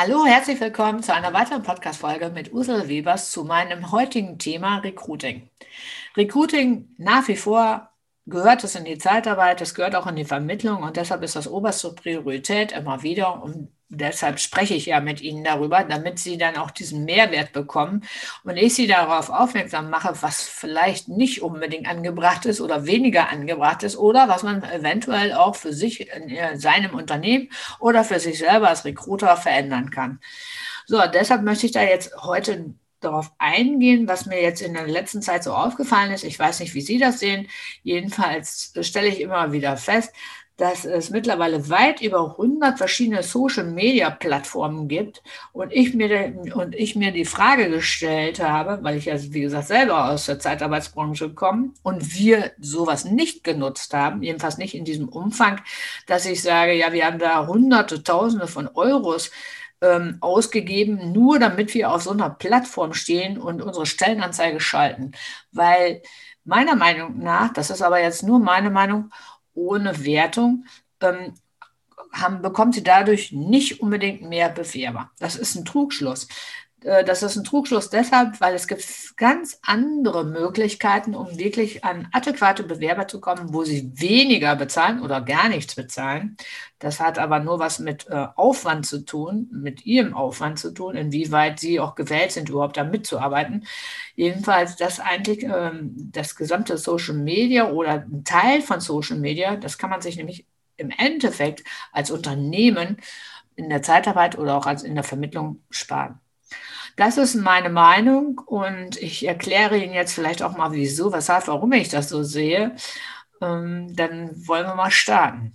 Hallo, herzlich willkommen zu einer weiteren Podcast-Folge mit Ursula Webers zu meinem heutigen Thema Recruiting. Recruiting nach wie vor gehört es in die Zeitarbeit, es gehört auch in die Vermittlung und deshalb ist das oberste Priorität immer wieder, um deshalb spreche ich ja mit Ihnen darüber, damit Sie dann auch diesen Mehrwert bekommen und ich Sie darauf aufmerksam mache, was vielleicht nicht unbedingt angebracht ist oder weniger angebracht ist oder was man eventuell auch für sich in seinem Unternehmen oder für sich selber als Recruiter verändern kann. So, deshalb möchte ich da jetzt heute darauf eingehen, was mir jetzt in der letzten Zeit so aufgefallen ist. Ich weiß nicht, wie Sie das sehen. Jedenfalls stelle ich immer wieder fest, dass es mittlerweile weit über 100 verschiedene Social-Media-Plattformen gibt und ich, mir, und ich mir die Frage gestellt habe, weil ich ja, wie gesagt, selber aus der Zeitarbeitsbranche komme und wir sowas nicht genutzt haben, jedenfalls nicht in diesem Umfang, dass ich sage, ja, wir haben da Hunderte, Tausende von Euros ähm, ausgegeben, nur damit wir auf so einer Plattform stehen und unsere Stellenanzeige schalten. Weil meiner Meinung nach, das ist aber jetzt nur meine Meinung, ohne Wertung, ähm, haben, bekommt sie dadurch nicht unbedingt mehr Bewerber. Das ist ein Trugschluss. Äh, das ist ein Trugschluss deshalb, weil es gibt ganz andere Möglichkeiten, um wirklich an adäquate Bewerber zu kommen, wo sie weniger bezahlen oder gar nichts bezahlen. Das hat aber nur was mit äh, Aufwand zu tun, mit ihrem Aufwand zu tun, inwieweit sie auch gewählt sind, überhaupt da mitzuarbeiten. Jedenfalls, dass eigentlich ähm, das gesamte Social Media oder ein Teil von Social Media, das kann man sich nämlich im Endeffekt als Unternehmen in der Zeitarbeit oder auch als in der Vermittlung sparen. Das ist meine Meinung und ich erkläre Ihnen jetzt vielleicht auch mal, wieso, weshalb, warum ich das so sehe. Ähm, dann wollen wir mal starten.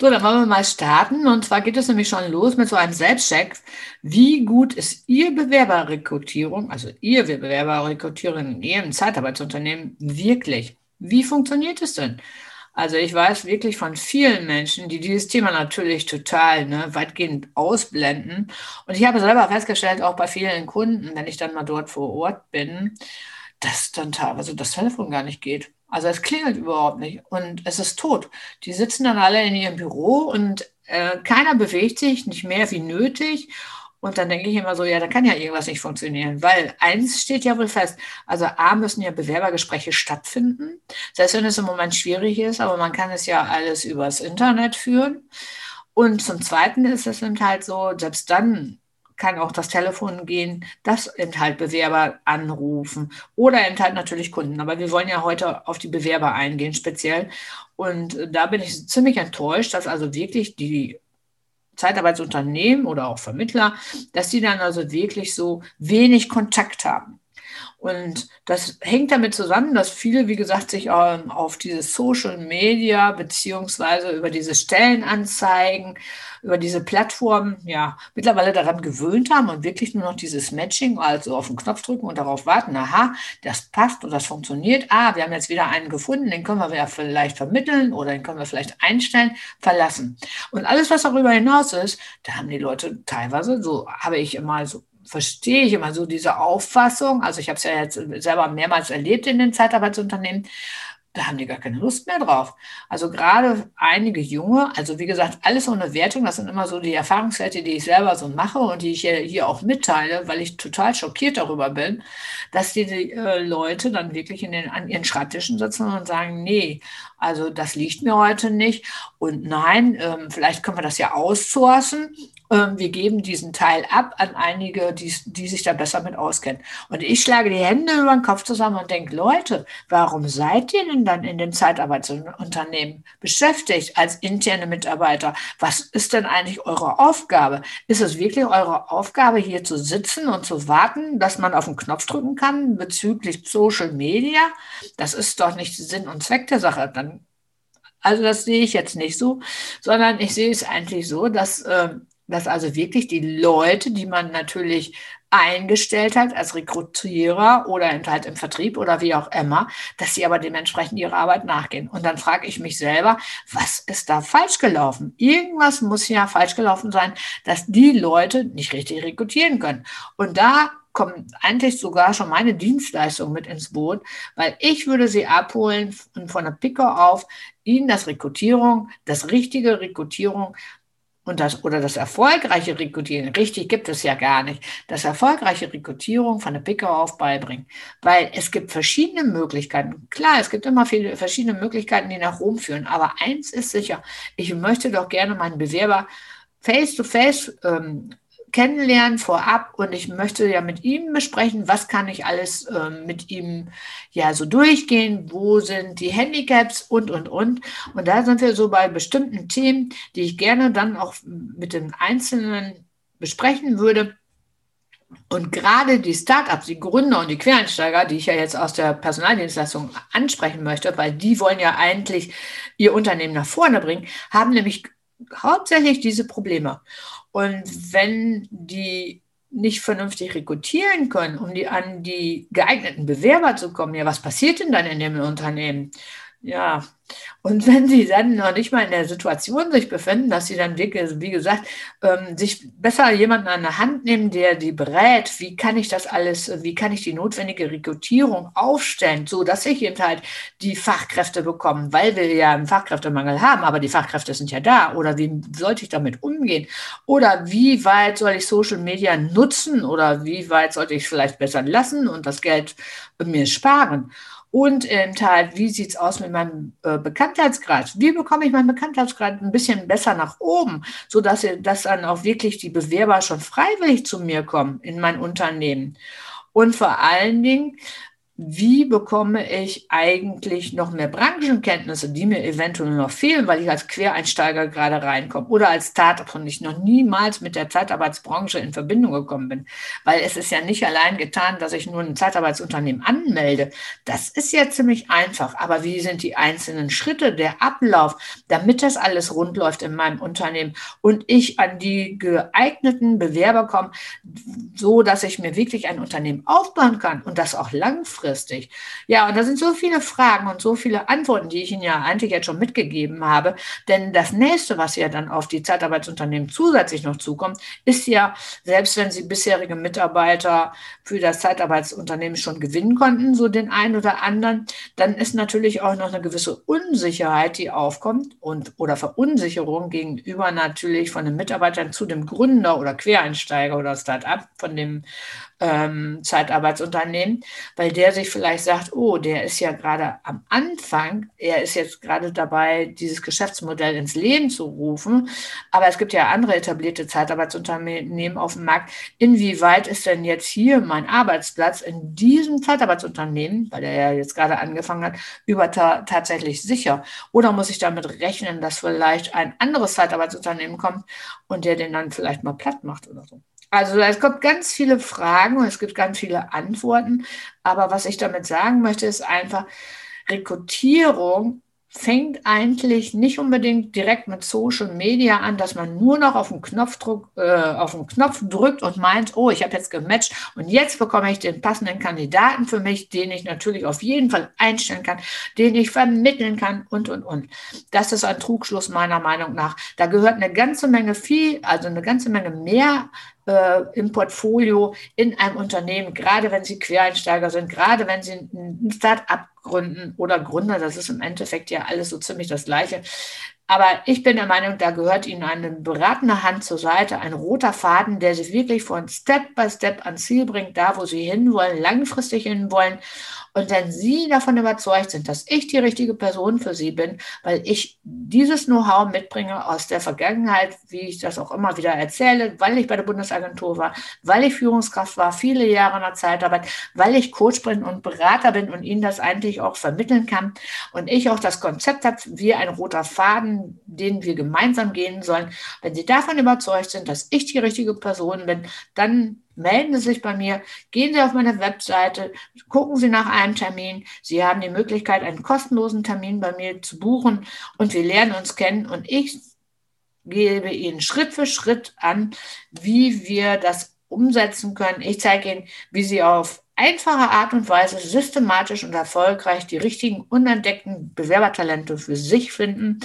So, dann wollen wir mal starten. Und zwar geht es nämlich schon los mit so einem Selbstcheck. Wie gut ist Ihr Bewerberrekrutierung, also Ihr Bewerberrekrutierung in Ihrem Zeitarbeitsunternehmen wirklich? Wie funktioniert es denn? Also ich weiß wirklich von vielen Menschen, die dieses Thema natürlich total ne, weitgehend ausblenden. Und ich habe selber festgestellt, auch bei vielen Kunden, wenn ich dann mal dort vor Ort bin, dass dann teilweise das Telefon gar nicht geht. Also es klingelt überhaupt nicht und es ist tot. Die sitzen dann alle in ihrem Büro und äh, keiner bewegt sich, nicht mehr wie nötig. Und dann denke ich immer so, ja, da kann ja irgendwas nicht funktionieren, weil eins steht ja wohl fest. Also A müssen ja Bewerbergespräche stattfinden, selbst wenn es im Moment schwierig ist, aber man kann es ja alles übers Internet führen. Und zum Zweiten ist es eben halt so, selbst dann kann auch das Telefon gehen, dass eben halt Bewerber anrufen oder eben halt natürlich Kunden. Aber wir wollen ja heute auf die Bewerber eingehen speziell. Und da bin ich ziemlich enttäuscht, dass also wirklich die Zeitarbeitsunternehmen oder auch Vermittler, dass die dann also wirklich so wenig Kontakt haben. Und das hängt damit zusammen, dass viele, wie gesagt, sich ähm, auf diese Social Media beziehungsweise über diese Stellenanzeigen, über diese Plattformen ja mittlerweile daran gewöhnt haben und wirklich nur noch dieses Matching, also auf den Knopf drücken und darauf warten, aha, das passt und das funktioniert. Ah, wir haben jetzt wieder einen gefunden, den können wir ja vielleicht vermitteln oder den können wir vielleicht einstellen, verlassen. Und alles, was darüber hinaus ist, da haben die Leute teilweise, so habe ich immer so verstehe ich immer so diese Auffassung. Also ich habe es ja jetzt selber mehrmals erlebt in den Zeitarbeitsunternehmen. Da haben die gar keine Lust mehr drauf. Also gerade einige Junge, also wie gesagt, alles ohne Wertung, das sind immer so die Erfahrungswerte, die ich selber so mache und die ich hier, auch mitteile, weil ich total schockiert darüber bin, dass die, die äh, Leute dann wirklich in den, an ihren Schreibtischen sitzen und sagen, nee, also das liegt mir heute nicht und nein, ähm, vielleicht können wir das ja aussourcen ähm, wir geben diesen Teil ab an einige, die, die sich da besser mit auskennen. Und ich schlage die Hände über den Kopf zusammen und denke, Leute, warum seid ihr denn dann in dem Zeitarbeitsunternehmen beschäftigt als interne Mitarbeiter? Was ist denn eigentlich eure Aufgabe? Ist es wirklich eure Aufgabe, hier zu sitzen und zu warten, dass man auf den Knopf drücken kann bezüglich Social Media? Das ist doch nicht Sinn und Zweck der Sache. Dann also das sehe ich jetzt nicht so, sondern ich sehe es eigentlich so, dass äh, dass also wirklich die Leute, die man natürlich eingestellt hat als Rekrutierer oder halt im Vertrieb oder wie auch immer, dass sie aber dementsprechend ihrer Arbeit nachgehen. Und dann frage ich mich selber, was ist da falsch gelaufen? Irgendwas muss ja falsch gelaufen sein, dass die Leute nicht richtig rekrutieren können. Und da kommt eigentlich sogar schon meine Dienstleistung mit ins Boot, weil ich würde sie abholen und von der Picker auf Ihnen das Rekrutierung, das richtige Rekrutierung und das oder das erfolgreiche Rekrutieren, richtig gibt es ja gar nicht, das erfolgreiche Rekrutierung von der Picker auf beibringen. Weil es gibt verschiedene Möglichkeiten. Klar, es gibt immer viele verschiedene Möglichkeiten, die nach Rom führen. Aber eins ist sicher, ich möchte doch gerne meinen Bewerber face-to-face -face, ähm, kennenlernen vorab und ich möchte ja mit ihm besprechen, was kann ich alles äh, mit ihm ja so durchgehen, wo sind die Handicaps und, und, und. Und da sind wir so bei bestimmten Themen, die ich gerne dann auch mit den Einzelnen besprechen würde. Und gerade die Startups, die Gründer und die Quereinsteiger, die ich ja jetzt aus der Personaldienstleistung ansprechen möchte, weil die wollen ja eigentlich ihr Unternehmen nach vorne bringen, haben nämlich hauptsächlich diese Probleme. Und wenn die nicht vernünftig rekrutieren können, um die an die geeigneten Bewerber zu kommen, ja, was passiert denn dann in dem Unternehmen? Ja, und wenn sie dann noch nicht mal in der Situation sich befinden, dass sie dann wirklich, wie gesagt, ähm, sich besser jemanden an der Hand nehmen, der die berät, wie kann ich das alles, wie kann ich die notwendige Rekrutierung aufstellen, so dass ich eben halt die Fachkräfte bekomme, weil wir ja einen Fachkräftemangel haben, aber die Fachkräfte sind ja da. Oder wie sollte ich damit umgehen? Oder wie weit soll ich Social Media nutzen? Oder wie weit sollte ich vielleicht besser lassen und das Geld mir sparen? Und eben halt, wie sieht es aus mit meinem äh, Bekanntheitsgrad? Wie bekomme ich meinen Bekanntheitsgrad ein bisschen besser nach oben, sodass dass dann auch wirklich die Bewerber schon freiwillig zu mir kommen in mein Unternehmen? Und vor allen Dingen, wie bekomme ich eigentlich noch mehr Branchenkenntnisse, die mir eventuell noch fehlen, weil ich als Quereinsteiger gerade reinkomme oder als Startup und ich noch niemals mit der Zeitarbeitsbranche in Verbindung gekommen bin. Weil es ist ja nicht allein getan, dass ich nur ein Zeitarbeitsunternehmen anmelde. Das ist ja ziemlich einfach. Aber wie sind die einzelnen Schritte, der Ablauf, damit das alles rund läuft in meinem Unternehmen und ich an die geeigneten Bewerber komme, so dass ich mir wirklich ein Unternehmen aufbauen kann und das auch langfristig langfristig? Ja, und da sind so viele Fragen und so viele Antworten, die ich Ihnen ja eigentlich jetzt schon mitgegeben habe. Denn das nächste, was ja dann auf die Zeitarbeitsunternehmen zusätzlich noch zukommt, ist ja, selbst wenn Sie bisherige Mitarbeiter für das Zeitarbeitsunternehmen schon gewinnen konnten, so den einen oder anderen, dann ist natürlich auch noch eine gewisse Unsicherheit, die aufkommt und oder Verunsicherung gegenüber natürlich von den Mitarbeitern zu dem Gründer oder Quereinsteiger oder Start-up von dem ähm, Zeitarbeitsunternehmen, weil der sich vielleicht sagt, oh, der ist ja gerade am Anfang, er ist jetzt gerade dabei, dieses Geschäftsmodell ins Leben zu rufen, aber es gibt ja andere etablierte Zeitarbeitsunternehmen auf dem Markt. Inwieweit ist denn jetzt hier mein Arbeitsplatz in diesem Zeitarbeitsunternehmen, weil er ja jetzt gerade angefangen hat, über ta tatsächlich sicher? Oder muss ich damit rechnen, dass vielleicht ein anderes Zeitarbeitsunternehmen kommt und der den dann vielleicht mal platt macht oder so? Also es kommt ganz viele Fragen und es gibt ganz viele Antworten. Aber was ich damit sagen möchte, ist einfach, Rekrutierung fängt eigentlich nicht unbedingt direkt mit Social Media an, dass man nur noch auf den Knopfdruck, äh, auf den Knopf drückt und meint, oh, ich habe jetzt gematcht und jetzt bekomme ich den passenden Kandidaten für mich, den ich natürlich auf jeden Fall einstellen kann, den ich vermitteln kann und und und. Das ist ein Trugschluss meiner Meinung nach. Da gehört eine ganze Menge viel, also eine ganze Menge mehr äh, im Portfolio in einem Unternehmen, gerade wenn Sie Quereinsteiger sind, gerade wenn Sie ein Start-up gründen oder Gründer, das ist im Endeffekt ja alles so ziemlich das Gleiche. Aber ich bin der Meinung, da gehört Ihnen eine beratende Hand zur Seite, ein roter Faden, der Sie wirklich von Step by Step ans Ziel bringt, da wo Sie hinwollen, langfristig hinwollen. Und wenn Sie davon überzeugt sind, dass ich die richtige Person für Sie bin, weil ich dieses Know-how mitbringe aus der Vergangenheit, wie ich das auch immer wieder erzähle, weil ich bei der Bundesagentur war, weil ich Führungskraft war, viele Jahre in der Zeitarbeit, weil ich Coach bin und Berater bin und Ihnen das eigentlich auch vermitteln kann und ich auch das Konzept habe, wie ein roter Faden, den wir gemeinsam gehen sollen. Wenn Sie davon überzeugt sind, dass ich die richtige Person bin, dann melden Sie sich bei mir, gehen Sie auf meine Webseite, gucken Sie nach einem Termin. Sie haben die Möglichkeit, einen kostenlosen Termin bei mir zu buchen und wir lernen uns kennen und ich gebe Ihnen Schritt für Schritt an, wie wir das umsetzen können. Ich zeige Ihnen, wie Sie auf einfache Art und Weise systematisch und erfolgreich die richtigen unentdeckten Bewerbertalente für sich finden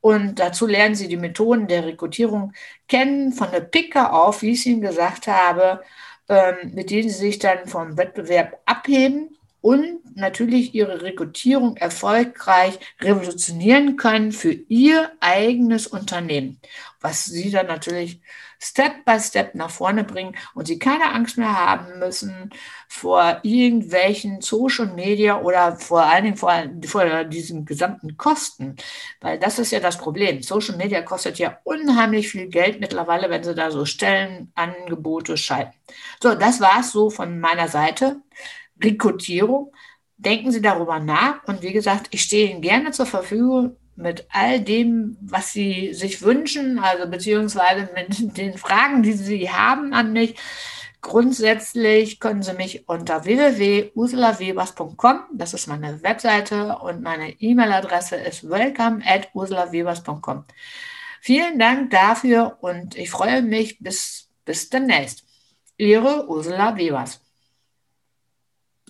und dazu lernen Sie die Methoden der Rekrutierung kennen, von der Picke auf, wie ich es Ihnen gesagt habe, ähm, mit denen Sie sich dann vom Wettbewerb abheben und natürlich ihre Rekrutierung erfolgreich revolutionieren können für ihr eigenes Unternehmen, was sie dann natürlich Step by Step nach vorne bringen und sie keine Angst mehr haben müssen vor irgendwelchen Social Media oder vor allen Dingen vor, vor diesen gesamten Kosten, weil das ist ja das Problem. Social Media kostet ja unheimlich viel Geld mittlerweile, wenn sie da so Stellenangebote schalten. So, das war es so von meiner Seite. Rekrutierung. Denken Sie darüber nach und wie gesagt, ich stehe Ihnen gerne zur Verfügung mit all dem, was Sie sich wünschen, also beziehungsweise mit den Fragen, die Sie haben an mich. Grundsätzlich können Sie mich unter www.ursulawebers.com, das ist meine Webseite und meine E-Mail-Adresse ist welcome at ursulawebers.com. Vielen Dank dafür und ich freue mich bis, bis demnächst. Ihre Ursula Webers.